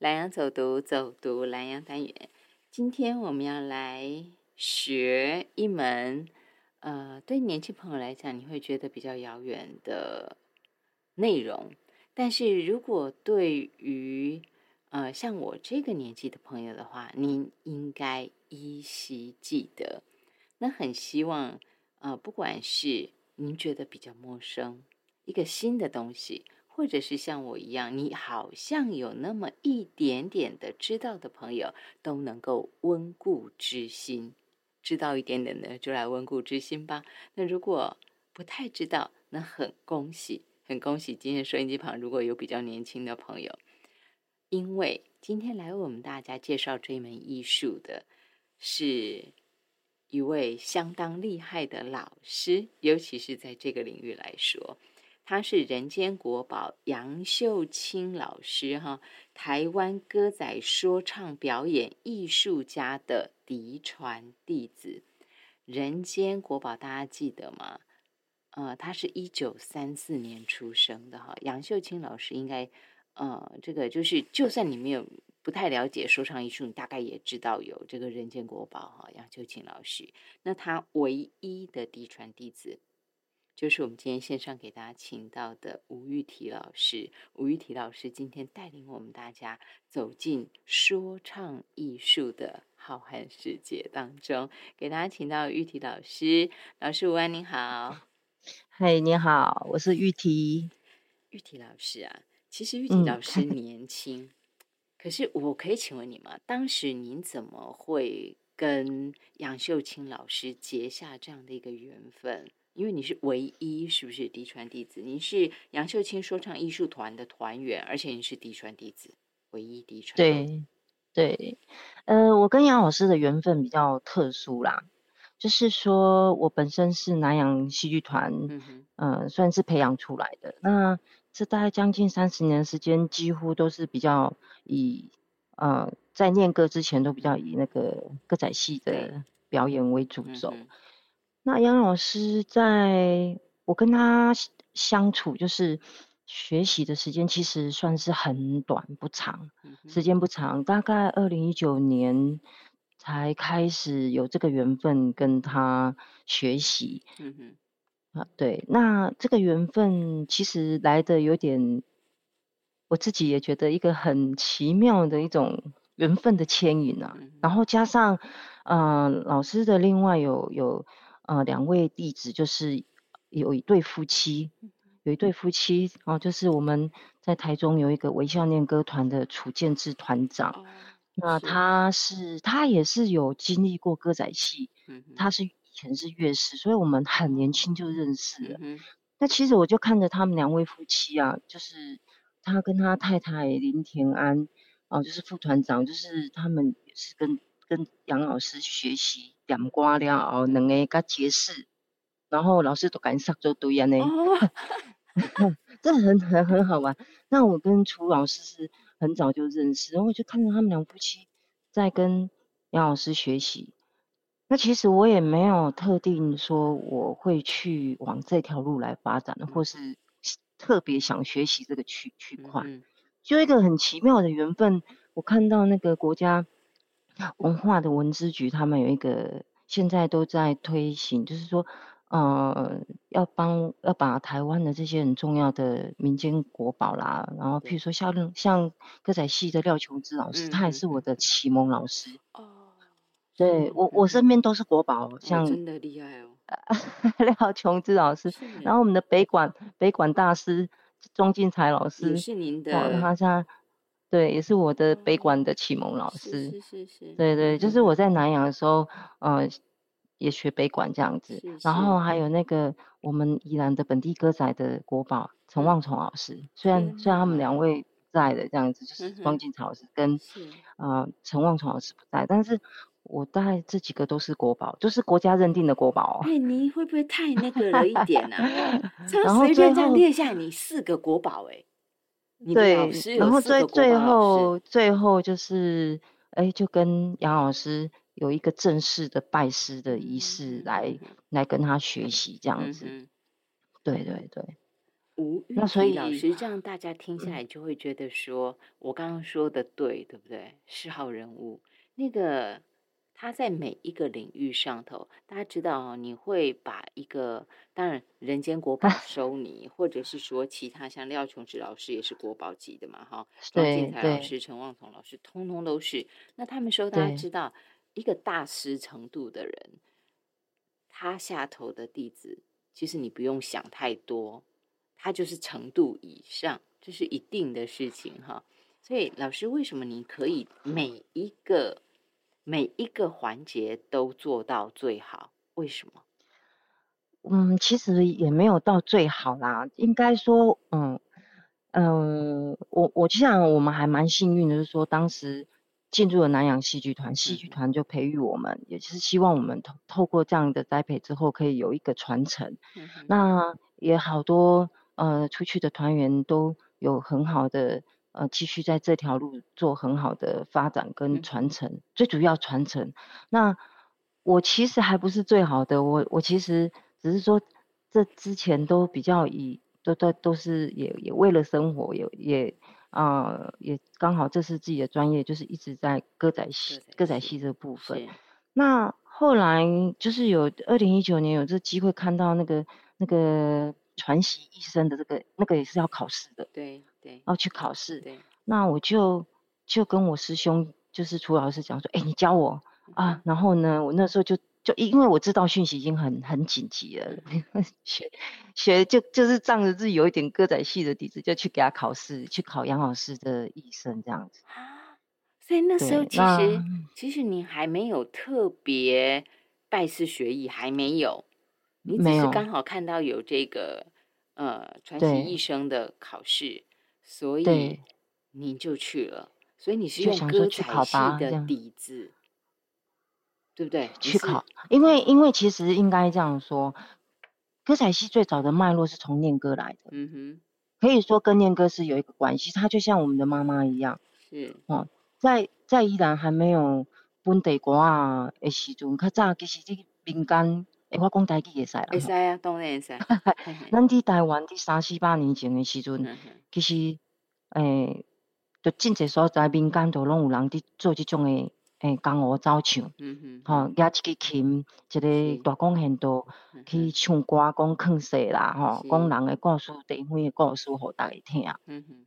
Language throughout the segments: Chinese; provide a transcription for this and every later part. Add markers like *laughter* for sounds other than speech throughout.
南洋走读，走读南洋单元。今天我们要来学一门，呃，对年轻朋友来讲，你会觉得比较遥远的内容。但是如果对于呃像我这个年纪的朋友的话，您应该依稀记得。那很希望，呃，不管是您觉得比较陌生，一个新的东西。或者是像我一样，你好像有那么一点点的知道的朋友，都能够温故知新。知道一点点的，就来温故知新吧。那如果不太知道，那很恭喜，很恭喜今天收音机旁如果有比较年轻的朋友，因为今天来为我们大家介绍这一门艺术的，是一位相当厉害的老师，尤其是在这个领域来说。他是人间国宝杨秀清老师，哈，台湾歌仔说唱表演艺术家的嫡传弟子。人间国宝，大家记得吗？呃，他是一九三四年出生的，哈。杨秀清老师应该，呃，这个就是，就算你没有不太了解说唱艺术，你大概也知道有这个人间国宝，哈，杨秀清老师。那他唯一的嫡传弟子。就是我们今天线上给大家请到的吴玉体老师，吴玉体老师今天带领我们大家走进说唱艺术的浩瀚世界当中，给大家请到玉体老师，老师午安，您好，嗨，你好，我是玉体，玉体老师啊，其实玉体老师年轻，可是我可以请问你吗？当时您怎么会跟杨秀清老师结下这样的一个缘分？因为你是唯一，是不是嫡传弟子？你是杨秀清说唱艺术团的团员，而且你是嫡传弟子，唯一嫡传。对，对，呃，我跟杨老师的缘分比较特殊啦，就是说我本身是南洋戏剧团，嗯，算是培养出来的。那这大概将近三十年时间，几乎都是比较以，呃，在念歌之前都比较以那个歌仔戏的表演为主轴。那杨老师在我跟他相处，就是学习的时间其实算是很短不长，时间不长，大概二零一九年才开始有这个缘分跟他学习。嗯哼，啊对，那这个缘分其实来的有点，我自己也觉得一个很奇妙的一种缘分的牵引啊。然后加上，嗯，老师的另外有有。呃，两位弟子就是有一对夫妻，有一对夫妻哦，就是我们在台中有一个微笑念歌团的楚建志团长，那他是他也是有经历过歌仔戏，他是以前是乐师，所以我们很年轻就认识了。那其实我就看着他们两位夫妻啊，就是他跟他太太林田安，哦，就是副团长，就是他们也是跟跟杨老师学习。点歌了后，两个甲结识，然后老师都赶上做对安尼，*laughs* 这很很很好玩。那我跟楚老师是很早就认识，然后就看到他们两夫妻在跟杨老师学习。那其实我也没有特定说我会去往这条路来发展，或是特别想学习这个区区块，就一个很奇妙的缘分。我看到那个国家。文化的文资局，他们有一个现在都在推行，就是说，呃，要帮要把台湾的这些很重要的民间国宝啦，然后譬如说像像歌仔戏的廖琼枝老师，他也是我的启蒙老师。哦，对我我身边都是国宝，像真的厉害哦，*laughs* 廖琼枝老师，然后我们的北管北管大师庄进才老师，是您的，他像。对，也是我的悲管的启蒙老师。是是是。对对，就是我在南洋的时候，呃，也学悲管这样子。然后还有那个我们宜兰的本地歌仔的国宝陈望崇老师，虽然虽然他们两位在的这样子，就是庄敬老师跟呃陈望崇老师不在，但是我大概这几个都是国宝，就是国家认定的国宝。哎，你会不会太那个了一点呢？*laughs* 然后随便这样列下你四个国宝，哎。对，然后最最后最后就是，哎，就跟杨老师有一个正式的拜师的仪式，来来跟他学习这样子。对对对。吴玉体老师这样，大家听下来就会觉得说，我刚刚说的对，对不对？是好人物那个。他在每一个领域上头，大家知道哦，你会把一个当然人间国宝 *laughs* 收你，或者是说其他像廖琼志老师也是国宝级的嘛，哈，庄建才老师、陈望彤老师，通通都是。那他们说，大家知道一个大师程度的人，他下头的弟子，其实你不用想太多，他就是程度以上，这是一定的事情哈。所以老师，为什么你可以每一个？每一个环节都做到最好，为什么？嗯，其实也没有到最好啦。应该说，嗯嗯，我我就像我们还蛮幸运的，就是说当时进入了南洋戏剧团，戏剧团就培育我们，也是希望我们透透过这样的栽培之后，可以有一个传承。那也好多呃出去的团员都有很好的。呃，继续在这条路做很好的发展跟传承，最主要传承。那我其实还不是最好的，我我其实只是说，这之前都比较以都都都是也也为了生活，也也啊也刚好这是自己的专业，就是一直在歌仔戏歌仔戏这部分。那后来就是有二零一九年有这机会看到那个那个传习医生的这个那个也是要考试的。对。要去考试，对那我就就跟我师兄，就是楚老师讲说，哎，你教我啊。然后呢，我那时候就就因为我知道讯息已经很很紧急了，*laughs* 学学就就是仗着自己有一点歌仔戏的底子，就去给他考试，去考杨老师的医生这样子。所以那时候其实其实你还没有特别拜师学艺，还没有，你只是刚好看到有这个呃传奇医生的考试。所以你就去了，所以你是用歌仔戏的底子，对不对？去考，因为因为其实应该这样说，歌仔戏最早的脉络是从念歌来的，嗯哼，可以说跟念歌是有一个关系，它就像我们的妈妈一样，是。哦，在在依然还没有本地歌啊的时阵，较早其实这民间，诶，我讲台语会使啦，会使啊，当然会使。*laughs* 咱伫台湾伫三四百年前的时阵。其实，诶，就真侪所在民间都拢有人伫做即种诶，诶，江湖走唱，嗯哼，吼，举一支琴，一个大弓弦道去唱歌，讲劝世啦，吼，讲人诶故事，地方诶故事，互大家听，嗯哼，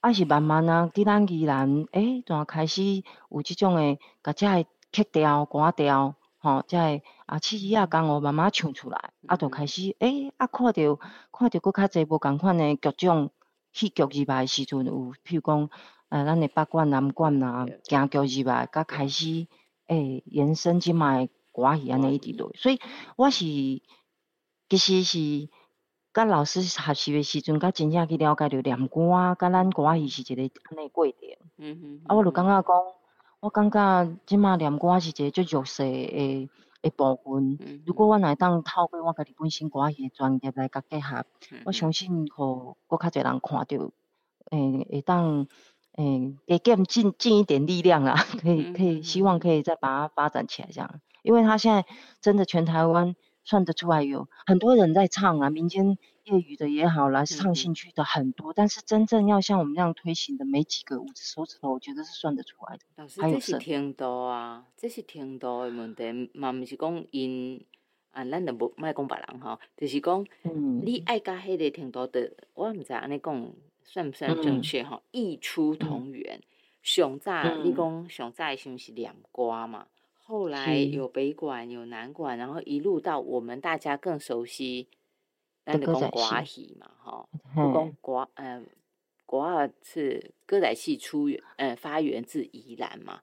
啊是慢慢啊，伫咱宜兰，诶，怎开始有即种诶，甲遮诶曲调、歌调，吼，遮个啊，曲子啊，江湖慢慢唱出来，啊，就开始，诶，啊，看着看着佫较济无共款诶剧种。戏剧入来时阵有，譬如讲，呃，咱的北管、南管啊，京剧入来，甲开始，诶，延伸即卖歌戏安尼一直落。所以我是其实是甲老师学习的时阵，甲真正去了解着念歌，甲咱歌戏是一个安尼过程。嗯哼。啊，我就感觉讲，我感觉即马念歌是一个足弱势诶。诶部分，如果我来当透过我家己本身歌戏专业来甲结合，我相信互搁较侪人看到，诶，会当诶，加减尽尽一点力量啦，*laughs* 可以可以，希望可以再把它发展起来这样，因为他现在真的全台湾算得出来有很多人在唱啊，民间。业余的也好啦，唱兴趣的很多，但是真正要像我们这样推行的没几个，五只手指头，我觉得是算得出来的。老师，这是程度啊，这是程度的问题，嘛毋是讲因啊，咱就无莫讲别人哈，就是讲，你爱甲迄个程度的，我毋知安尼讲算不算正确哈？异出同源，上早你讲上早是毋是念歌嘛？后来有北馆有南馆，然后一路到我们大家更熟悉。咱就讲歌戏嘛，吼，不讲歌，嗯，歌是歌仔戏出源，嗯，发源自宜兰嘛，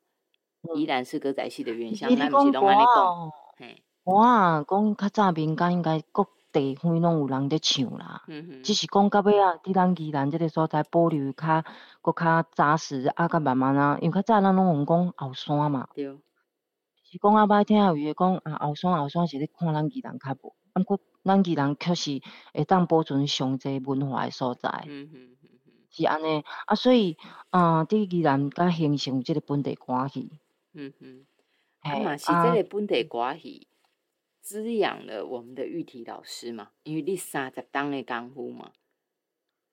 宜兰是歌仔戏的原乡，咱毋是拢安尼讲，嘿，哇，讲较早民间应该各地方拢有人在唱啦，嗯哼，只。是讲到尾啊，伫咱宜兰这个所在保留较搁较扎实，啊，甲慢慢啊，因为较早咱拢用讲后山嘛，对，是讲啊，歹听有伊讲啊，后山后山是咧看咱宜兰较无，啊，过。咱宜兰确实会当保存上济文化诶所在，嗯哼是安尼。啊，所以啊，伫宜兰甲形成即个本地歌戏，嗯哼，啊嘛是即个本地歌戏滋养了我们的玉体老师嘛，因为你三十档诶功夫嘛，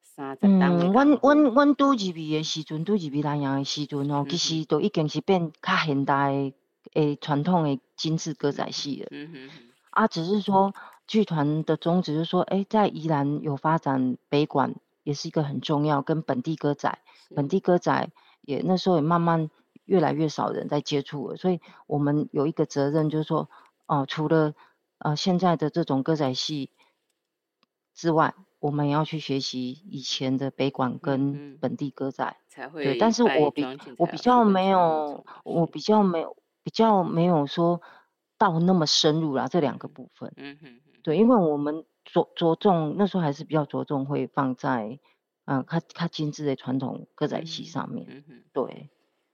三十档嗯，阮阮阮拄入去的时阵，拄入去南洋的时阵吼，其实都已经是变较现代诶传统的精致歌仔戏了。嗯哼啊，只是说剧团的宗旨就是说，诶，在宜兰有发展北管，也是一个很重要，跟本地歌仔，本地歌仔也那时候也慢慢越来越少人在接触了，所以我们有一个责任，就是说，哦，除了呃现在的这种歌仔戏之外。我们要去学习以前的北管跟本地歌仔，才会对。但是我比我比较没有，我比较没有比较没有说到那么深入啦，这两个部分。嗯哼。对，因为我们着着重那时候还是比较着重会放在嗯，看看精致的传统歌仔戏上面。嗯哼。对。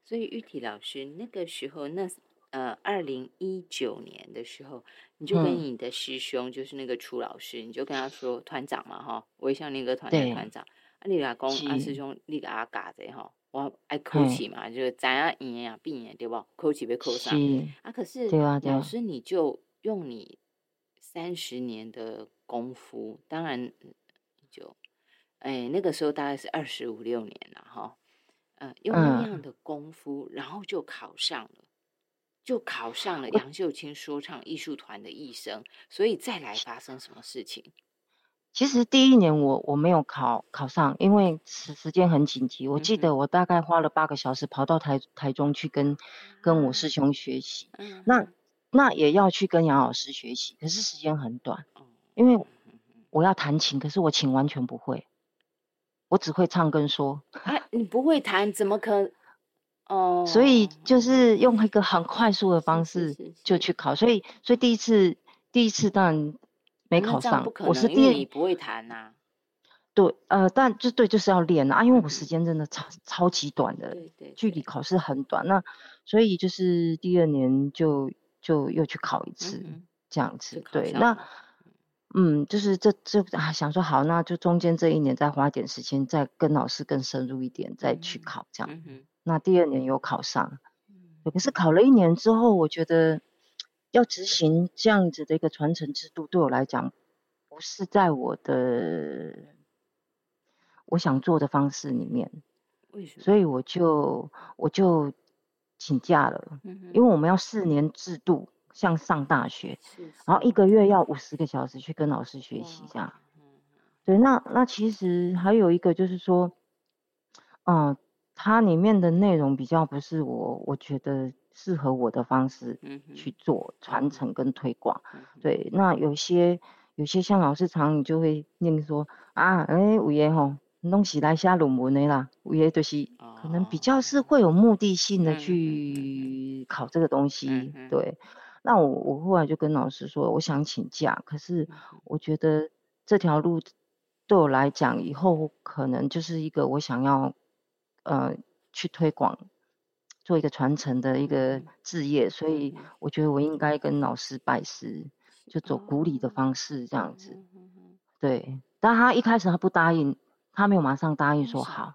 所以玉体老师那个时候那。呃，二零一九年的时候，你就跟你的师兄，就是那个楚老师，你就跟他说，团长嘛，哈，微笑那个团的团长，啊，你阿公啊师兄，你给他嘎子哈，我爱口气嘛，就是咱啊赢啊病赢对不？口气被扣上啊，可是老师你就用你三十年的功夫，当然就，哎，那个时候大概是二十五六年了哈，呃，用那样的功夫，然后就考上了。就考上了杨秀清说唱艺术团的艺生，所以再来发生什么事情？其实第一年我我没有考考上，因为时时间很紧急。我记得我大概花了八个小时跑到台台中去跟跟我师兄学习，那那也要去跟杨老师学习，可是时间很短，因为我要弹琴，可是我琴完全不会，我只会唱跟说。哎，你不会弹，怎么可？哦，所以就是用一个很快速的方式就去考，所以所以第一次第一次当然没考上，我是第你不会弹呐。对，呃，但就对就是要练啊，因为我时间真的超超级短的，对对，距离考试很短，那所以就是第二年就就又去考一次这样子，对，那嗯，就是这这啊想说好，那就中间这一年再花点时间，再跟老师更深入一点，再去考这样。那第二年有考上，可是考了一年之后，我觉得要执行这样子的一个传承制度，对我来讲不是在我的我想做的方式里面。所以我就我就请假了，因为我们要四年制度，像上大学，然后一个月要五十个小时去跟老师学习这样。对，那那其实还有一个就是说，嗯。它里面的内容比较不是我，我觉得适合我的方式去做传承跟推广。对，那有些有些像老师常你就会念说啊，哎，有爷吼弄起来写论文的啦，有爷就是可能比较是会有目的性的去考这个东西。对，那我我后来就跟老师说，我想请假，可是我觉得这条路对我来讲以后可能就是一个我想要。呃，去推广，做一个传承的一个置业，所以我觉得我应该跟老师拜师，就走古礼的方式这样子。对，但他一开始他不答应，他没有马上答应说好，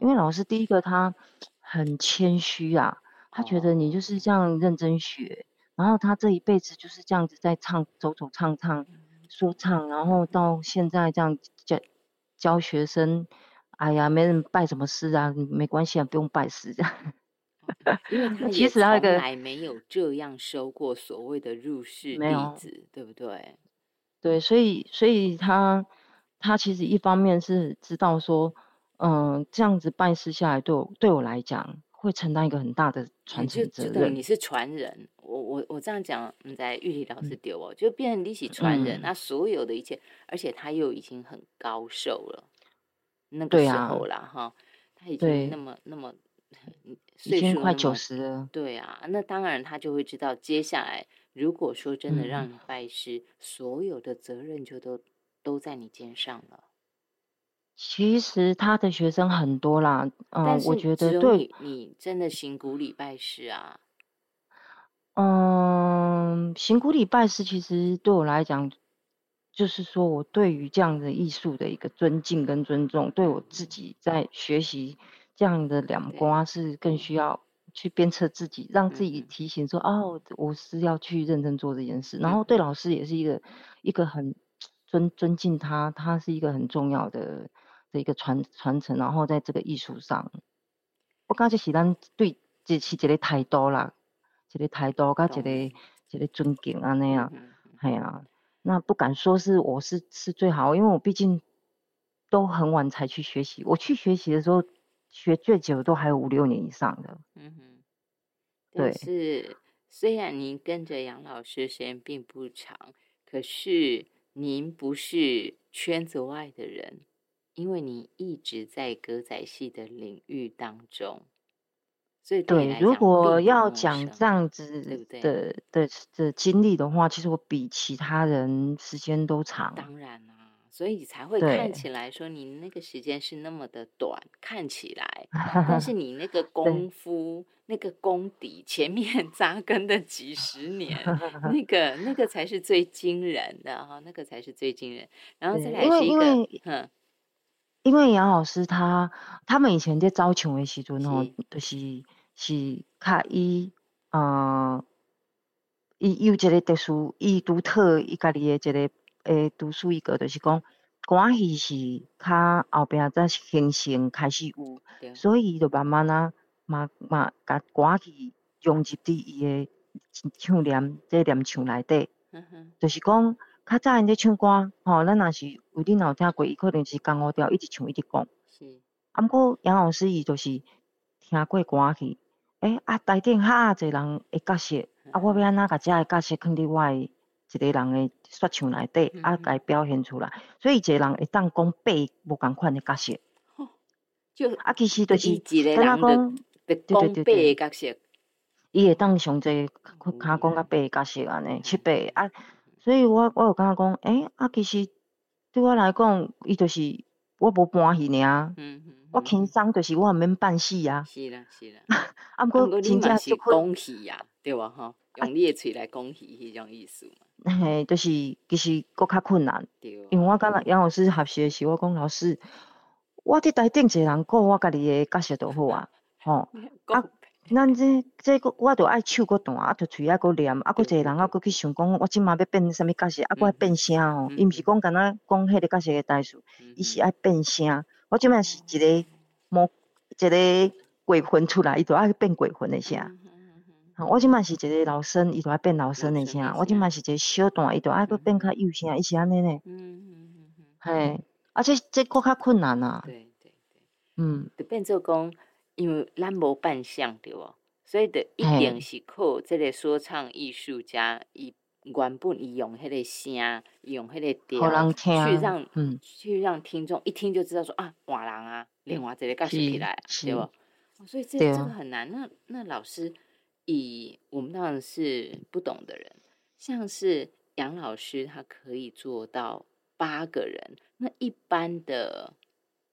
因为老师第一个他很谦虚啊，他觉得你就是这样认真学，然后他这一辈子就是这样子在唱走走唱唱说唱，然后到现在这样教教学生。哎呀，没人拜什么师啊，没关系啊，不用拜师这样。*laughs* 因为他也从来没有这样收过所谓的入室弟子，对不对？对，所以所以他他其实一方面是知道说，嗯，这样子拜师下来，对我对我来讲会承担一个很大的传承责任。你是传人，我我我这样讲，你在玉里老师丢哦，就变成你是传人，那所有的一切，而且他又已经很高寿了。那个时候啦，哈，他已经那么那么，已经快九十了。对啊，那当然他就会知道，接下来如果说真的让你拜师，所有的责任就都都在你肩上了。其实他的学生很多啦，嗯，我觉得对，你真的行古礼拜师啊。嗯，行古礼拜师其实对我来讲。就是说，我对于这样的艺术的一个尊敬跟尊重，对我自己在学习这样的两瓜是更需。要去鞭策自己，让自己提醒说，哦，我是要去认真做这件事。然后对老师也是一个一个很尊尊敬他，他是一个很重要的的一个传传承，然后在这个艺术上，我感觉是咱对这是一个态度啦，一个态度跟一个一个尊敬啊那样，哎呀，那不敢说是我是是最好，因为我毕竟都很晚才去学习，我去学习的时候学最久都还有五六年以上的，嗯哼，对，是虽然您跟着杨老师时间并不长，可是您不是圈子外的人。因为你一直在歌仔戏的领域当中，所以对，如果要讲这样子的的的经历的话，其实我比其他人时间都长。当然啦，所以才会看起来说你那个时间是那么的短，看起来，*laughs* 但是你那个 *laughs* 功夫、那个功底前面 *laughs* 扎根的几十年，那个那个才是最惊人的哈，那个才是最惊人。然后再来是一个，嗯。因为杨老师他他们以前在招唱的时阵吼，就是是较伊呃，伊有一个特殊，伊独特伊家己诶一个诶独树一格，就是讲歌戏是较后壁才形成开始有，所以伊就慢慢啊，嘛嘛甲歌戏融入伫伊诶唱念这念唱内底，就是讲。较早因咧唱歌，吼，咱若是有恁有听过，伊可能是江湖调，一直唱一直讲。是。啊，毋过杨老师伊就是听过歌去，诶，啊，台顶哈侪人会角色，啊，我要安怎甲遮个角色放伫我诶一个人诶说唱内底，啊，甲伊表现出来。所以一个人会当讲八无共款诶角色。就啊，其实就是跟他讲，对对对对。角色。伊会当上侪，较讲甲八个角色安尼，七八啊。所以我我有感觉讲，诶，啊，其实对我来讲，伊就是我无搬去尔，嗯嗯，我轻松就是我毋免办戏啊。是啦是啦，*laughs* 啊，毋过真正是讲戏呀，对吧？吼，用你诶喙来讲戏迄种意思嘛。嘿，就是其实搁较困难，对。因为我感觉杨老师学习诶时，我讲老师，我伫台顶一个人顾我家己诶角色就好啊，*laughs* 吼。啊。咱这这个我着爱手搁弹，啊，着嘴爱搁念，啊，搁一个人啊，搁去想讲，我即马要变啥物角色，啊，搁爱变声哦。伊毋是讲干那讲迄个角色诶代数，伊是爱变声。我即马是一个魔，一个鬼魂出来，伊着爱变鬼魂的声。我即马是一个老生，伊着爱变老生的声。我即马是一个小段，伊着爱搁变较幼声，伊是安尼呢。嗯嗯嗯嗯。嘿，啊，这这搁较困难啊。对对对。嗯。就变做讲。因为咱无扮相对无，所以得一定是靠这个说唱艺术家，伊原本伊用迄个声，用迄个调，去让去让听众一听就知道说啊，换人啊，另外一个角色起来，对不？所以这这个很难。那那老师，以我们当然是不懂的人，像是杨老师，他可以做到八个人。那一般的、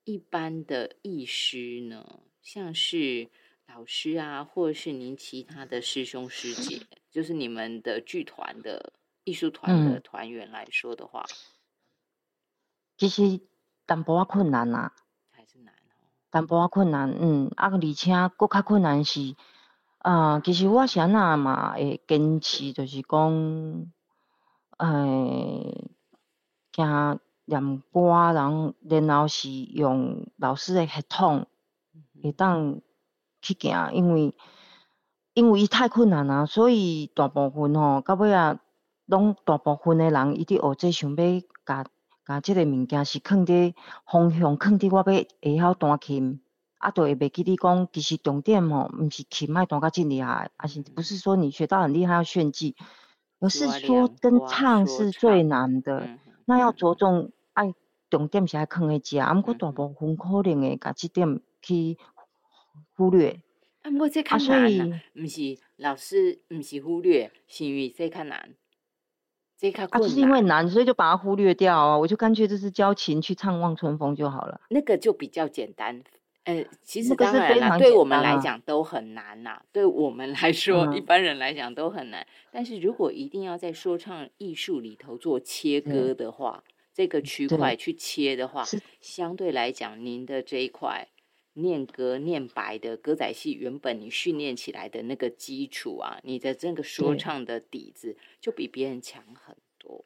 一般的艺师呢？像是老师啊，或者是您其他的师兄师 *laughs* 姐，就是你们的剧团的艺术团的团员来说的话，其实淡薄仔困难呐，还是难哦，淡薄仔困难，嗯，啊，而且搁较困难是，啊，其实我是安那嘛会坚持，就是讲，诶，惊念歌，然后然后是用老师的系统。会当去行，因为因为伊太困难啊，所以大部分吼到尾啊，拢大部分诶人伊伫学这想要甲甲即个物件是放伫方向，放伫我要会晓弹琴，啊，都会袂记你讲，其实重点吼，毋是琴爱弹甲真厉害，而是不是说你学到很厉害要炫技，而是说跟唱是最难的，那要着重爱重点是爱放诶遮，啊，毋过大部分可能会甲即点。去忽略，啊，过这较难啊，毋是老师，毋是忽略，是因为这较难，这较困难。啊，就是因为难，所以就把它忽略掉啊。我就干脆就是教琴去唱《望春风》就好了。那个就比较简单，呃，其实当然啦，对我们来讲都很难呐。对我们来说，一般人来讲都很难。但是如果一定要在说唱艺术里头做切割的话，这个区块去切的话，相对来讲，您的这一块。念歌念白的歌仔戏，原本你训练起来的那个基础啊，你的这个说唱的底子就比别人强很多。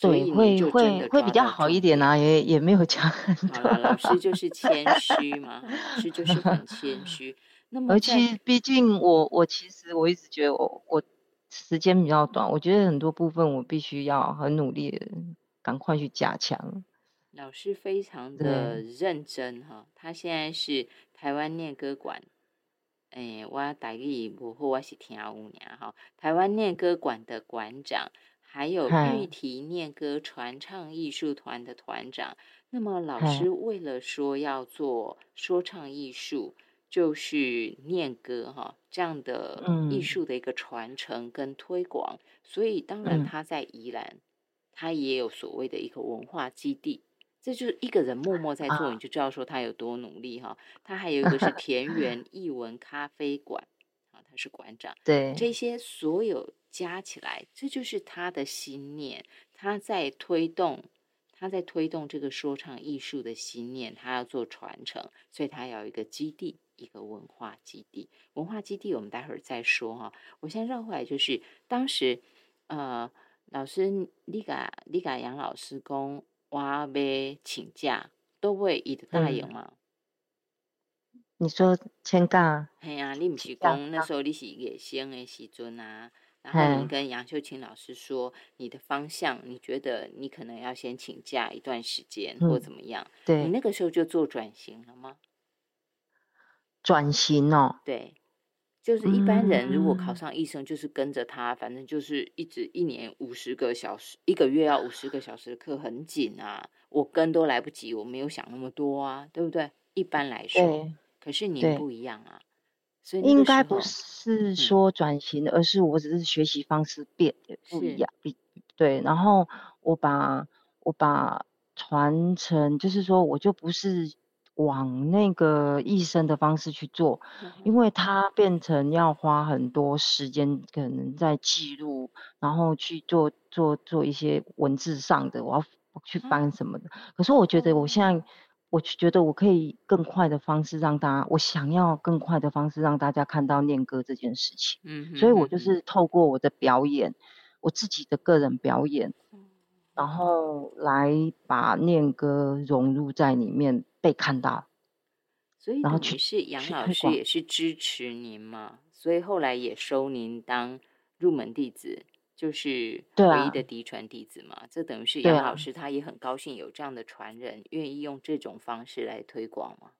对，会会会比较好一点啊，也也没有强 *laughs* 很多。老师就是谦虚嘛，老师就 *laughs* 是很谦虚。那么，而且毕竟我我其实我一直觉得我我时间比较短，我觉得很多部分我必须要很努力的赶快去加强。老师非常的认真哈，他现在是台湾念歌馆，哎，我大意不好，我是听五年哈，台湾念歌馆的馆长。还有玉提念歌传唱艺术团的团长，那么老师为了说要做说唱艺术，就是念歌哈这样的艺术的一个传承跟推广，所以当然他在宜兰，他也有所谓的一个文化基地，这就是一个人默默在做，你就知道说他有多努力哈。他还有一个是田园 *laughs* 艺文咖啡馆。啊，他是馆长，对这些所有加起来，这就是他的心念，他在推动，他在推动这个说唱艺术的心念，他要做传承，所以他要一个基地，一个文化基地。文化基地我们待会儿再说哈。我先绕回来，就是当时，呃，老师李嘎李嘎杨老师公我要请假，都会一直答应吗？你说请假？系啊，你唔是讲那时候你是野生的时阵啊，然后你跟杨秀清老师说你的方向，你觉得你可能要先请假一段时间或怎么样？对，你那个时候就做转型了吗？转型哦，对，就是一般人如果考上医生，就是跟着他，反正就是一直一年五十个小时，一个月要五十个小时的课，很紧啊，我跟都来不及，我没有想那么多啊，对不对？一般来说。可是你不一样啊，所以应该不是说转型，而是我只是学习方式变不一样，比对。然后我把我把传承，就是说我就不是往那个医生的方式去做，因为他变成要花很多时间，可能在记录，然后去做做做一些文字上的，我要去翻什么的。可是我觉得我现在。我觉得我可以更快的方式让大家，我想要更快的方式让大家看到念歌这件事情。嗯，所以我就是透过我的表演，我自己的个人表演，然后来把念歌融入在里面被看到。所以，然后去是杨老师也是支持您嘛，所以后来也收您当入门弟子。就是唯一的嫡传弟子嘛，这等于是杨老师他也很高兴有这样的传人，愿意用这种方式来推广嘛。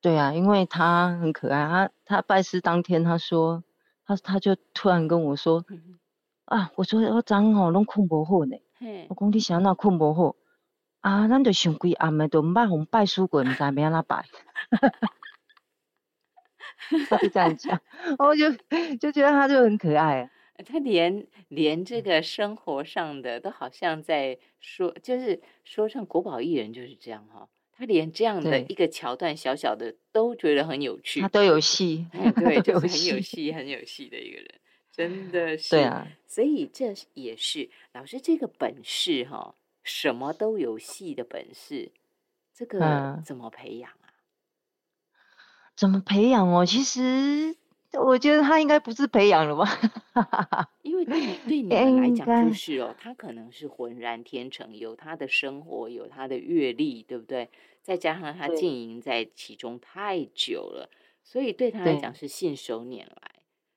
对啊，因为他很可爱，他他拜师当天他说，他他就突然跟我说，啊，我说我昨哦拢困不好呢，我讲你想那困不好，啊，咱就想规暗的都唔捌红拜书过，唔知要安怎拜。他就这样讲，我就就觉得他就很可爱。他连连这个生活上的都好像在说，就是说唱国宝艺人就是这样哈。他连这样的一个桥段小小的都觉得很有趣，他都有戏，对，*laughs* 就是很有戏、很有戏的一个人，真的是。对啊，所以这也是老师这个本事哈，什么都有戏的本事，这个怎么培养啊？怎么培养哦？其实。我觉得他应该不是培养了吧？*laughs* 因为对你对你们来讲就是哦，他可能是浑然天成，有他的生活，有他的阅历，对不对？再加上他经营在其中太久了，所以对他来讲是信手拈来。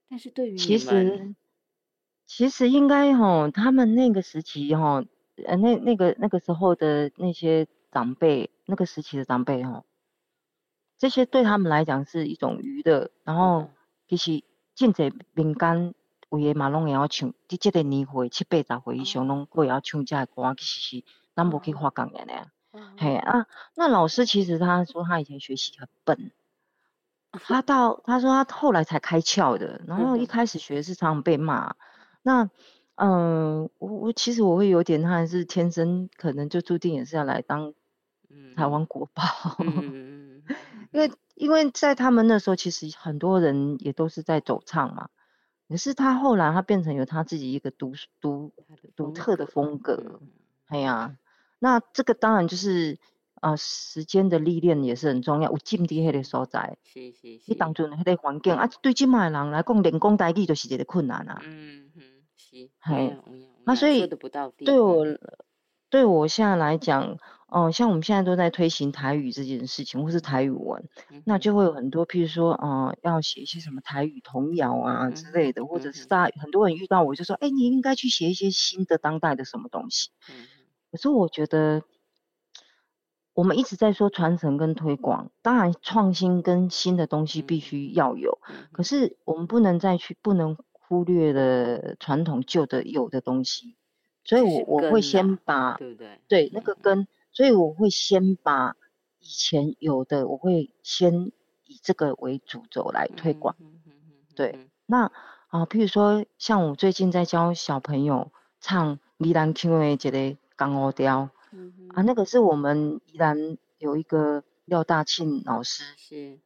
但是对于其实其实应该哈，他们那个时期哈，呃，那那个那个时候的那些长辈，那个时期的长辈哦，这些对他们来讲是一种娱乐，然后。其实真侪民间有诶嘛拢会晓唱，伫即个年岁七八十岁以上拢会晓唱遮个歌，其实是咱无去发讲的呢。嘿啊，那老师其实他说他以前学习很笨，他到他说他后来才开窍的，然后一开始学是常常被骂。那嗯，我我其实我会有点，他是天生可能就注定也是要来当台湾国宝，因为。因为在他们那时候，其实很多人也都是在走唱嘛。可是他后来他变成有他自己一个独独独特的风格，哎呀，那这个当然就是啊，时间的历练也是很重要。有进伫迄个所在，是是是。你当初迄个环境啊，对即卖人来讲，练功台语就是一个困难啊。嗯哼，是。系。那所以对我对我现在来讲，哦，像我们现在都在推行台语这件事情，或是台语文，那就会有很多，譬如说，嗯，要写一些什么台语童谣啊之类的，或者是大家很多人遇到我就说，哎，你应该去写一些新的当代的什么东西。可是我觉得，我们一直在说传承跟推广，当然创新跟新的东西必须要有，可是我们不能再去不能忽略了传统旧的有的东西。所以，我我会先把对不对？对那个根，所以我会先把以前有的，我会先以这个为主轴来推广。对，那啊，譬如说，像我最近在教小朋友唱《宜兰 Q A》这个港澳调，啊，那个是我们宜兰有一个廖大庆老师是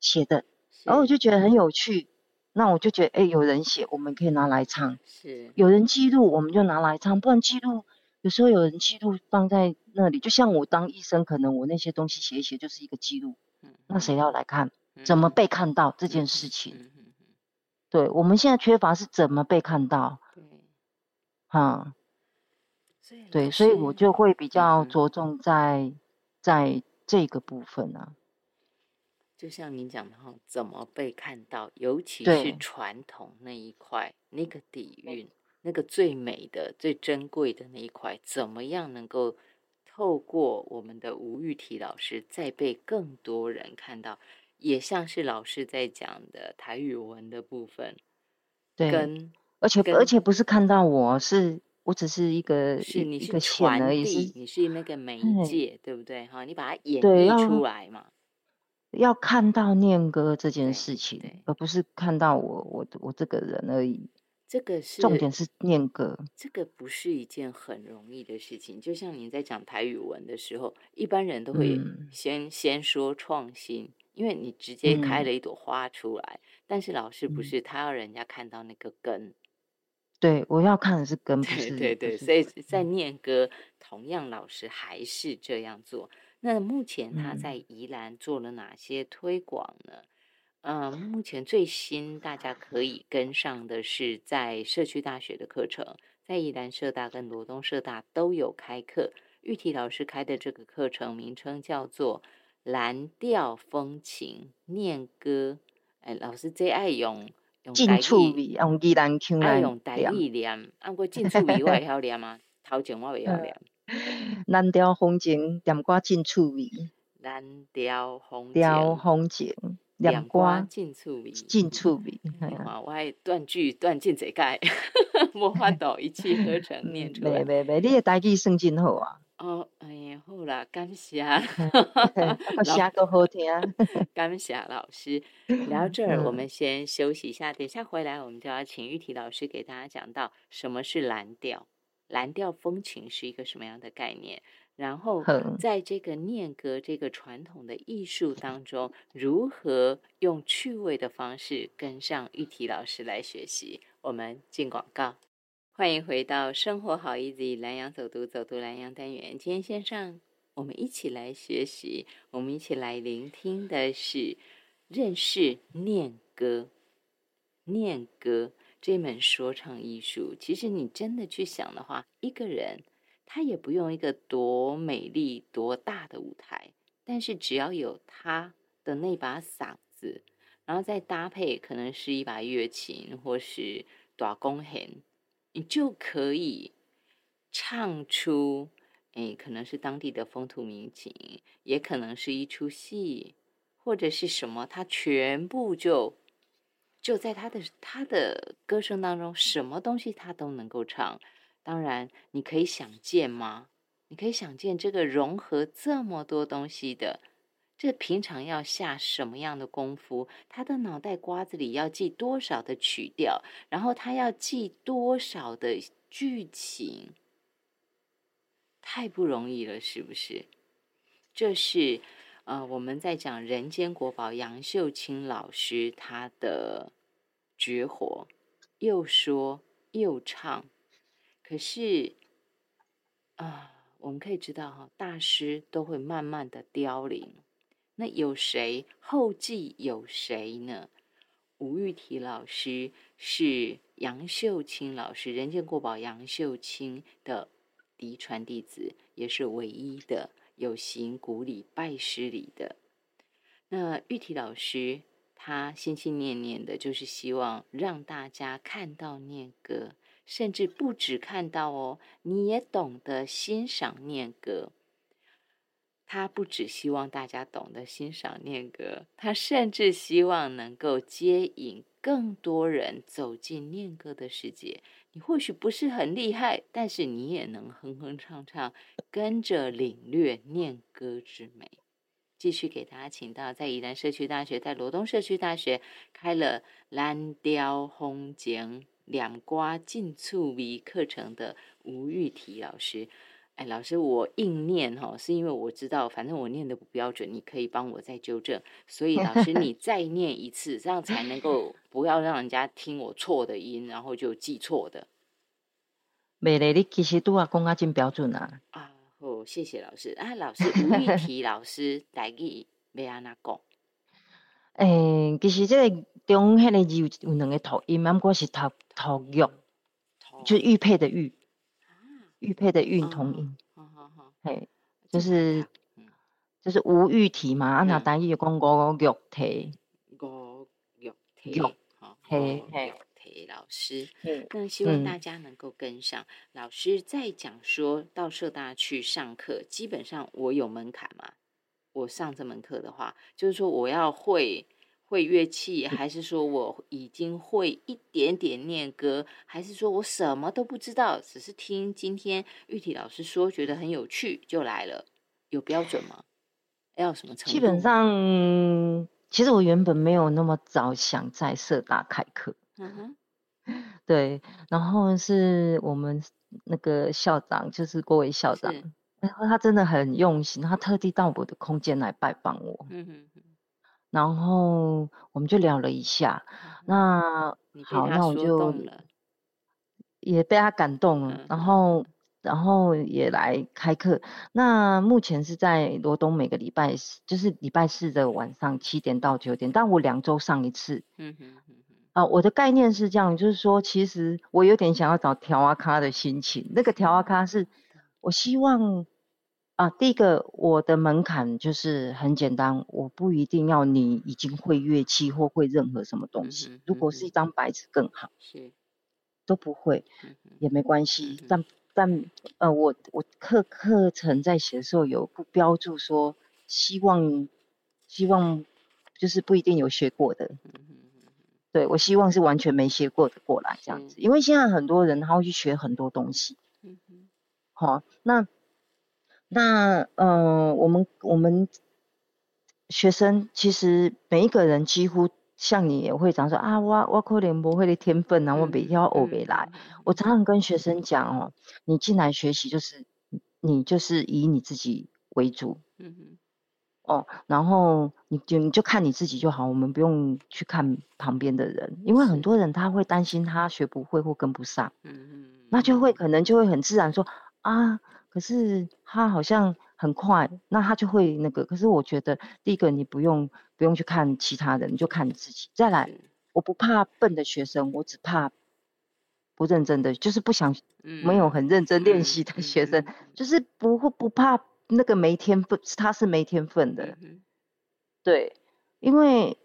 写的，然后我就觉得很有趣。那我就觉得，哎，有人写，我们可以拿来唱；是有人记录，我们就拿来唱。不然记录，有时候有人记录放在那里，就像我当医生，可能我那些东西写一写就是一个记录。那谁要来看？怎么被看到这件事情？对，我们现在缺乏是怎么被看到？对，哈，对，所以我就会比较着重在在这个部分啊。就像您讲的哈，怎么被看到？尤其是传统那一块，那个底蕴，那个最美的、最珍贵的那一块，怎么样能够透过我们的吴玉体老师，再被更多人看到？也像是老师在讲的台语文的部分，对，跟而且而且不是看到我，是我只是一个是你是传递，你是那个媒介，对不对？哈，你把它演绎出来嘛。要看到念歌这件事情，而不是看到我我我这个人而已。这个是重点是念歌，这个不是一件很容易的事情。就像你在讲台语文的时候，一般人都会先先说创新，因为你直接开了一朵花出来。但是老师不是，他要人家看到那个根。对，我要看的是根，不是对对。所以在念歌，同样老师还是这样做。那目前他在宜兰做了哪些推广呢？嗯，目前最新大家可以跟上的是在社区大学的课程，在宜兰社大跟罗东社大都有开课。玉体老师开的这个课程名称叫做《蓝调风情念歌》。哎，老师最爱用用台语，用宜兰腔爱用台语念，按过近处语我会晓念吗？头前我未晓 *laughs* 念。*laughs* 蓝调风景，念歌真趣味。蓝调风调风景，念歌真趣味。真趣味。我爱断句断尽这界，*laughs* 无法度一气呵成念出来。袂袂袂，你的台语算真好啊。哦，哎呀，好啦，感谢。*laughs* 写个好听。感谢老师。聊到这儿，我们先休息一下，等下回来我们就要请玉体老师给大家讲到什么是蓝调。蓝调风情是一个什么样的概念？然后在这个念歌这个传统的艺术当中，如何用趣味的方式跟上玉体老师来学习？我们进广告，欢迎回到生活好 easy 蓝洋走读走读蓝洋单元。今天线上我们一起来学习，我们一起来聆听的是认识念歌，念歌。这门说唱艺术，其实你真的去想的话，一个人他也不用一个多美丽、多大的舞台，但是只要有他的那把嗓子，然后再搭配可能是一把乐琴或是短弓弦，你就可以唱出，哎，可能是当地的风土民情，也可能是一出戏，或者是什么，他全部就。就在他的他的歌声当中，什么东西他都能够唱。当然，你可以想见吗？你可以想见这个融合这么多东西的，这平常要下什么样的功夫？他的脑袋瓜子里要记多少的曲调，然后他要记多少的剧情，太不容易了，是不是？这是。呃，我们在讲人间国宝杨秀清老师他的绝活，又说又唱，可是啊，我们可以知道哈，大师都会慢慢的凋零。那有谁后继有谁呢？吴玉提老师是杨秀清老师，人间国宝杨秀清的嫡传弟子，也是唯一的有行古礼拜师礼的。那玉体老师他心心念念的就是希望让大家看到念歌，甚至不止看到哦，你也懂得欣赏念歌。他不只希望大家懂得欣赏念歌，他甚至希望能够接引更多人走进念歌的世界。你或许不是很厉害，但是你也能哼哼唱唱，跟着领略念歌之美。继续给大家请到在宜兰社区大学、在罗东社区大学开了蓝雕红景两瓜进醋味课程的吴玉提老师。哎，老师，我硬念哈，是因为我知道，反正我念的不标准，你可以帮我再纠正。所以老师，你 *laughs* 再念一次，这样才能够 *laughs* 不要让人家听我错的音，然后就记错的。未嘞，你其实都啊讲啊真标准啊。啊，好，谢谢老师。啊，老师吴玉提老师台语要安那讲？*laughs* 诶，其实这个中迄个字有有两个读音，不过是读读玉，就是玉佩的玉。玉佩的玉同音，好好好，嘿，就是就是无玉体嘛，啊那单语讲吴玉提，吴玉体，好，嘿嘿，老师，那希望大家能够跟上。老师在讲说到社大去上课，基本上我有门槛嘛，我上这门课的话，就是说我要会。会乐器，还是说我已经会一点点念歌，还是说我什么都不知道，只是听今天玉体老师说，觉得很有趣就来了？有标准吗？要什么程度？基本上，其实我原本没有那么早想在社大开课。嗯哼，对，然后是我们那个校长，就是郭伟校长，然后他真的很用心，他特地到我的空间来拜访我。嗯哼。然后我们就聊了一下，那好，那我就也被他感动了，然后然后也来开课。那目前是在罗东，每个礼拜四就是礼拜四的晚上七点到九点，但我两周上一次。嗯哼哼啊，我的概念是这样，就是说，其实我有点想要找调阿咖的心情。那个调阿咖是我希望。啊，第一个我的门槛就是很简单，我不一定要你已经会乐器或会任何什么东西。如果是一张白纸更好，是都不会也没关系。但但呃，我我课课程在写的时候有不标注说希望希望就是不一定有学过的，对我希望是完全没学过的过来这样子，因为现在很多人他会去学很多东西。嗯好，那。那嗯，我们我们学生其实每一个人几乎像你也会讲说啊，我我可能不会的天分啊，我比较偶没来。我常常跟学生讲哦，你进来学习就是你就是以你自己为主，嗯嗯，哦，然后你就你就看你自己就好，我们不用去看旁边的人，因为很多人他会担心他学不会或跟不上，嗯嗯，那就会可能就会很自然说啊。可是他好像很快，那他就会那个。可是我觉得，第一个你不用不用去看其他人，你就看你自己。再来，我不怕笨的学生，我只怕不认真的，就是不想没有很认真练习的学生，就是不会不怕那个没天分，他是没天分的。对，因为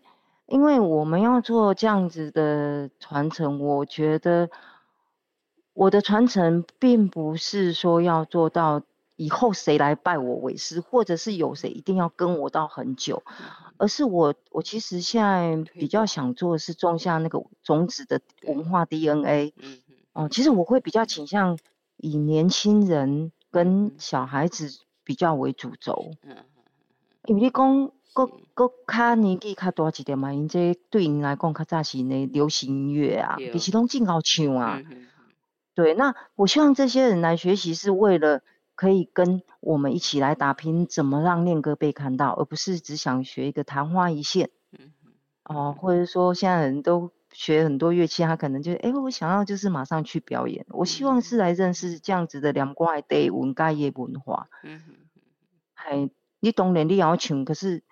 因为我们要做这样子的传承，我觉得。我的传承并不是说要做到以后谁来拜我为师，或者是有谁一定要跟我到很久，而是我我其实现在比较想做的是种下那个种子的文化 DNA。嗯哦，其实我会比较倾向以年轻人跟小孩子比较为主轴。嗯因为你讲各各较年纪较大一点嘛，因这对因来讲较早是那流行音乐啊，其实拢真好唱啊。对，那我希望这些人来学习，是为了可以跟我们一起来打拼，怎么让念歌被看到，而不是只想学一个昙花一现。嗯哦，或者说现在人都学很多乐器，他可能就哎，我想要就是马上去表演。我希望是来认识这样子的两怪的文家业文化。嗯哼，还你懂然你要求，可是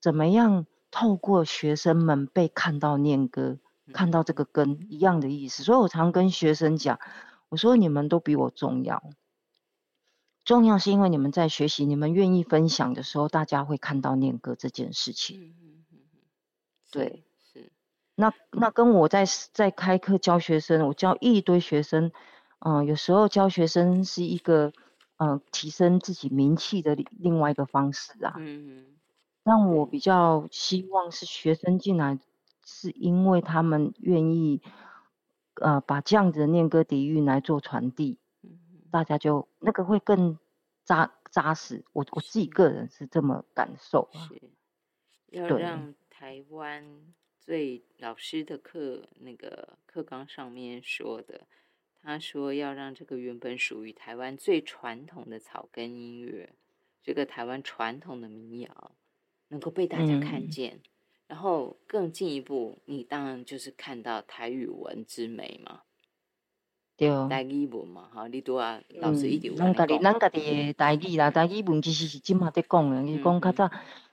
怎么样透过学生们被看到念歌，看到这个根一样的意思。所以我常跟学生讲，我说你们都比我重要，重要是因为你们在学习，你们愿意分享的时候，大家会看到念哥这件事情。对，是。那那跟我在在开课教学生，我教一堆学生，嗯，有时候教学生是一个嗯提升自己名气的另外一个方式啊。嗯。让我比较希望是学生进来，是因为他们愿意，呃，把这样子的念歌底蕴来做传递，大家就那个会更扎扎实。我我自己个人是这么感受。是，要让台湾最老师的课那个课纲上面说的，他说要让这个原本属于台湾最传统的草根音乐，这个台湾传统的民谣。能够被大家看见，然后更进一步，你当然就是看到台语文之美嘛。对，台语文嘛，哈，你都啊，老师一定咱家己，咱家己的台语啦，台语文其实是即马在讲的，伊讲较早，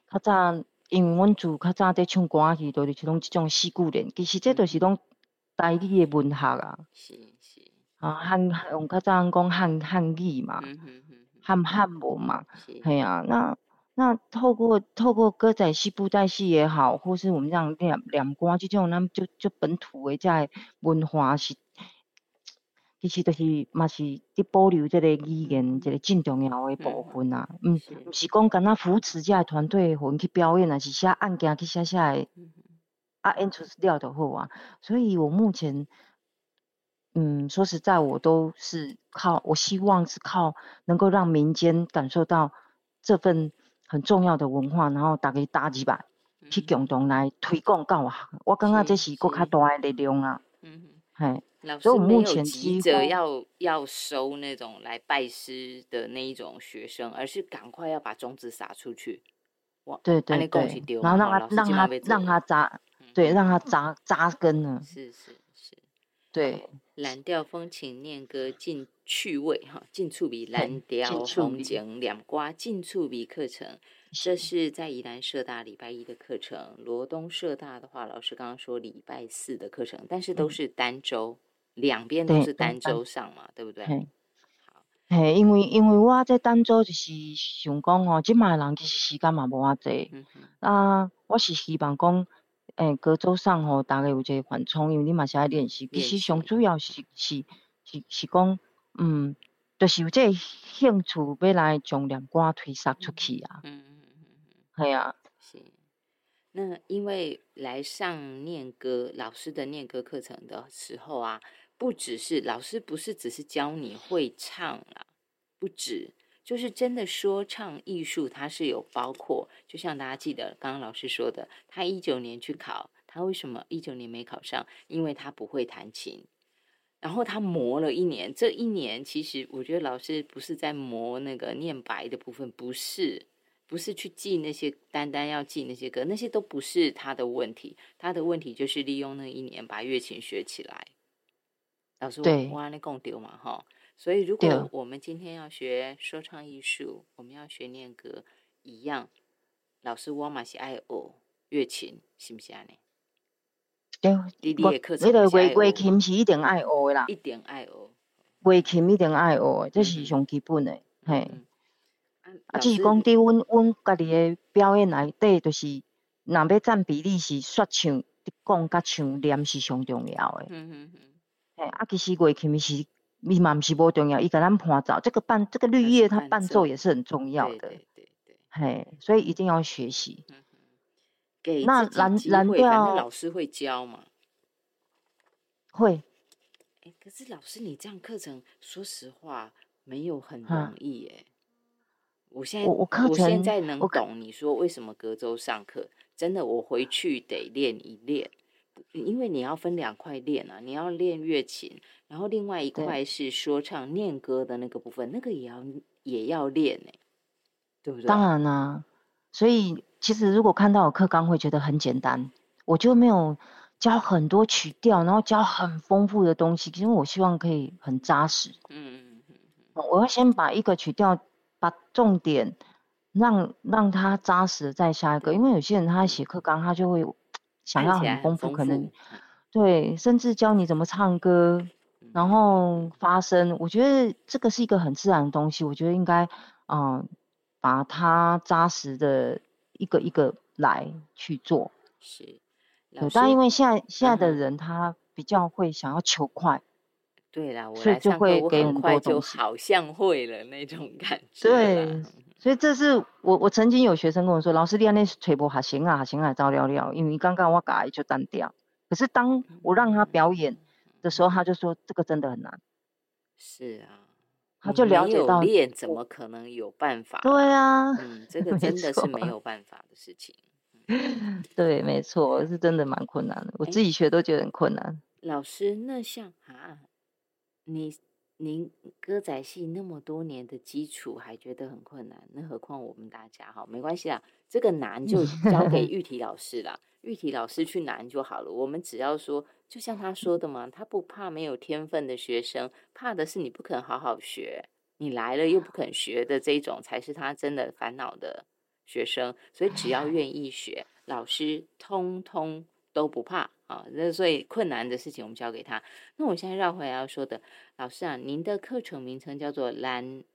较早，因为阮厝较早在唱歌去，都是像即种四句联，其实这都是拢台语的文学啊。是是。啊，汉用较早讲汉汉语嘛，汉汉文嘛，系啊，那。那透过透过歌仔戏、布袋戏也好，或是我们这样两两瓜这种，咱就就本土的在文化是，其实就是嘛是伫保留这个语言，这个真重要的部分啊。嗯，毋是讲干那扶持这团队混去表演啊，是写案件去写写的，啊演出了就好啊。所以我目前，嗯，说实在，我都是靠，我希望是靠能够让民间感受到这份。很重要的文化，然后大家打几百去共同来推广教学。我感觉这是个较大的力量啊。嗯哼，老师没有急着要要收那种来拜师的那一种学生，而是赶快要把种子撒出去。哇对对对，然后让他让他让他扎，对，让他扎扎根了。是是是，对。蓝调风情念歌进趣味哈，进触笔蓝调风景两瓜进触笔课程，这是在宜兰社大礼拜一的课程。罗东社大的话，老师刚刚说礼拜四的课程，但是都是单周，两边都是单周上嘛，对不对？好，嘿，因为因为我在单周就是想讲哦，即卖人其实时间嘛无偌济，啊，我是希望讲。诶，隔周上吼，大概有一个缓冲，因为你嘛是爱练习。其实上主要是是是是讲，嗯，就是有这个兴趣要来将两歌推杀出去啊。嗯嗯嗯嗯，系啊。是。那因为来上念歌老师的念歌课程的时候啊，不只是老师不是只是教你会唱啦，不止。就是真的说唱艺术，它是有包括，就像大家记得刚刚老师说的，他一九年去考，他为什么一九年没考上？因为他不会弹琴，然后他磨了一年。这一年其实我觉得老师不是在磨那个念白的部分，不是，不是去记那些单单要记那些歌，那些都不是他的问题，他的问题就是利用那一年把乐琴学起来。老师，我我那共丢嘛哈。所以，如果我们今天要学说唱艺术，我们要学念歌，一样，老师我嘛是爱学乐琴，是不是安尼？对，你的课程，你的乐乐琴是一定爱学的啦，一定爱学，乐琴一定爱学，这是上基本的，嘿。啊，只是讲伫阮阮家己的表演内底，就是若要占比例是说唱、讲甲唱念是上重要的。嗯嗯嗯。嘿，啊，其实乐琴是。密码是不重要，一个人伴奏，这个伴这个绿叶它伴奏也是很重要的，对对对，嘿，所以一定要学习。嗯给那蓝蓝调老师会教吗？会。哎，可是老师你这样课程，说实话没有很容易哎。我现在我我现在能懂你说为什么隔周上课，真的我回去得练一练。因为你要分两块练啊，你要练乐琴，然后另外一块是说唱念歌的那个部分，那个也要也要练呢，对不对？当然啦，所以其实如果看到我课纲会觉得很简单，我就没有教很多曲调，然后教很丰富的东西，因为我希望可以很扎实。嗯嗯嗯嗯，我要先把一个曲调把重点让让它扎实再下一个，因为有些人他写课纲，他就会想要很丰富，可能对，甚至教你怎么唱歌，然后发声。我觉得这个是一个很自然的东西，我觉得应该嗯把它扎实的一个一个来去做。是，对，但因为现在现在的人他比较会想要求快。对啦，所以就会给很多就好像会了那种感觉。对，所以这是我我曾经有学生跟我说，老师练那吹波还行啊，还行啊，照料料，因为刚刚我改就单调。可是当我让他表演的时候，他就说这个真的很难。是啊，他就了解到练怎么可能有办法？对啊，嗯，*laughs* 这个真的是没有办法的事情。*laughs* 对，没错，是真的蛮困难的，我自己学都觉得很困难。老师，那像啊。你您歌仔戏那么多年的基础还觉得很困难，那何况我们大家哈，没关系啦，这个难就交给 *laughs* 玉体老师啦，玉体老师去难就好了。我们只要说，就像他说的嘛，他不怕没有天分的学生，怕的是你不肯好好学，你来了又不肯学的这种，才是他真的烦恼的学生。所以只要愿意学，老师通通都不怕。啊，那所以困难的事情我们交给他。那我现在绕回来要说的，老师啊，您的课程名称叫做蓝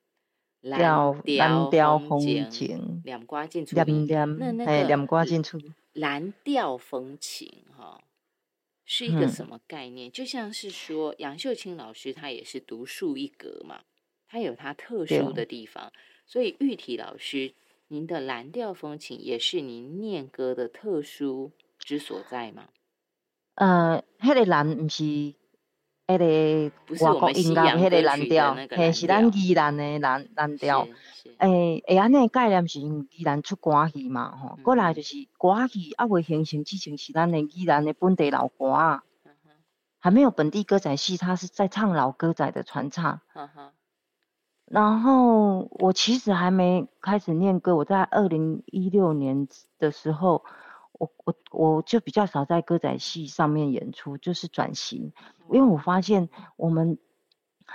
蓝调风情，两瓜进出那那个两瓜进出蓝调风情哈，是一个什么概念？就像是说杨秀清老师他也是独树一格嘛，他有他特殊的地方。所以玉体老师，您的蓝调风情也是您念歌的特殊之所在嘛？呃，迄个蓝毋是迄个外国音乐，迄个蓝调，嘿，是咱宜兰的蓝蓝调。诶，会安尼概念是宜兰出歌戏嘛？吼，过来就是歌戏还未形成之前，是咱的宜兰的本地老歌啊。还没有本地歌仔戏，他是在唱老歌仔的传唱。然后我其实还没开始念歌，我在二零一六年的时候。我我我就比较少在歌仔戏上面演出，就是转型，因为我发现我们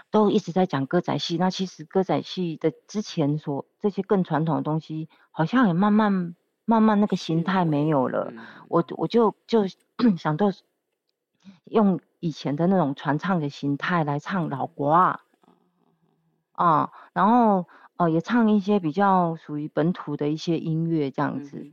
都一直在讲歌仔戏，那其实歌仔戏的之前所这些更传统的东西，好像也慢慢慢慢那个形态没有了。我我就就 *coughs* 想到用以前的那种传唱的形态来唱老国啊，啊，然后呃也唱一些比较属于本土的一些音乐这样子。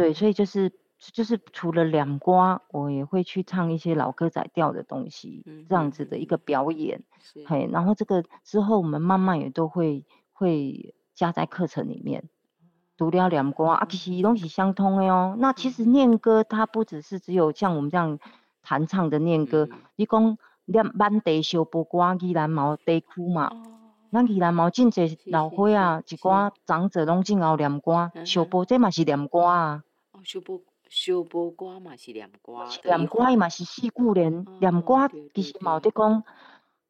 对，所以就是就是除了两瓜，我也会去唱一些老歌仔调的东西，这样子的一个表演。嘿，然后这个之后我们慢慢也都会会加在课程里面。读了两瓜啊，其实东西相通的哦。那其实念歌它不只是只有像我们这样弹唱的念歌，你讲念满地小波歌，依然毛地区嘛。咱宜兰毛真济老伙啊，一寡长者拢真爱念歌，小波这嘛是念歌啊。小波小波歌嘛是念歌，念歌伊嘛是四句连念歌，其实嘛伫讲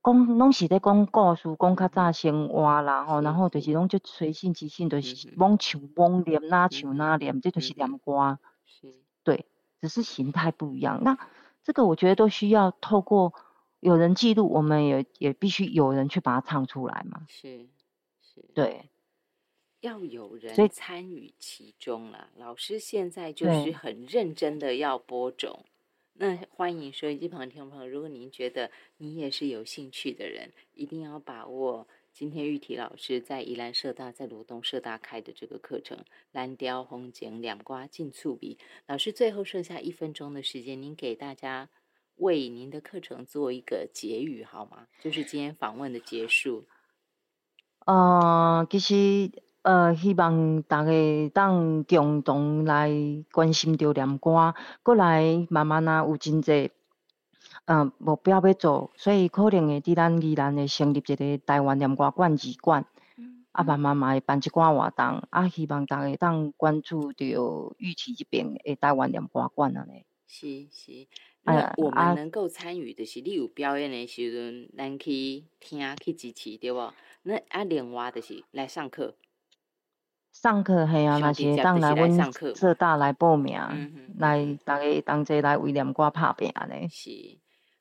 讲拢是咧讲故事，讲较早生活啦吼，然后就是拢就随性即兴，就是往唱罔念哪唱哪念，这就是念歌。是，对，只是形态不一样。那这个我觉得都需要透过有人记录，我们也也必须有人去把它唱出来嘛。是，是，对。要有人参与其中了。老师现在就是很认真的要播种。那欢迎收音机旁听众朋友，如果您觉得你也是有兴趣的人，一定要把握今天玉体老师在宜兰社大、在罗东社大开的这个课程《蓝雕红景两瓜进醋笔》。老师最后剩下一分钟的时间，您给大家为您的课程做一个结语好吗？就是今天访问的结束。呃，其实。呃，希望大家当共同来关心着念歌，过来慢慢啊有真济，嗯，目标要做，所以可能会伫咱宜兰会成立一个台湾念歌馆二馆，啊慢慢嘛会办一寡活动，啊希望大家当关注着玉器这边的台湾念歌馆安尼。是是，那我们能够参与的是，你有表演的时阵，咱去听去支持，对无？那啊另外就是来上课。上课系啊，那些当来阮浙大来报名，来大家同齐来为念歌拍拼呢。是，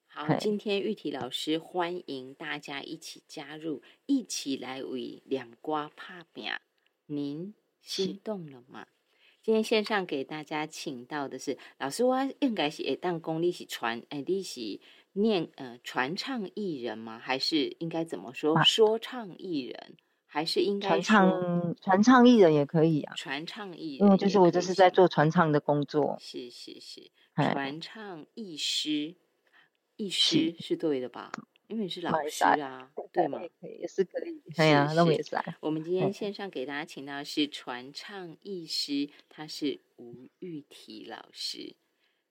好，今天玉体老师欢迎大家一起加入，一起来为念歌拍拼。您心动了吗？今天线上给大家请到的是老师，我应该是诶，当功力是传诶，你是念呃传唱艺人吗？还是应该怎么说说唱艺人？还是应该传唱传唱艺人也可以啊，传唱艺人，因为就是我这是在做传唱的工作，是是是，传唱艺师，艺师是对的吧？因为你是老师啊，对吗？也是可以，对呀，那也是。我们今天线上给大家请到的是传唱艺师，他是吴玉体老师，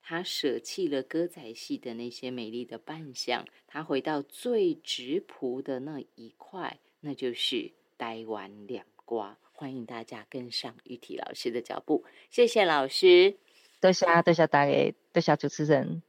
他舍弃了歌仔戏的那些美丽的扮相，他回到最直朴的那一块，那就是。台湾两瓜，欢迎大家跟上玉体老师的脚步，谢谢老师，多谢多谢大家，多谢主持人。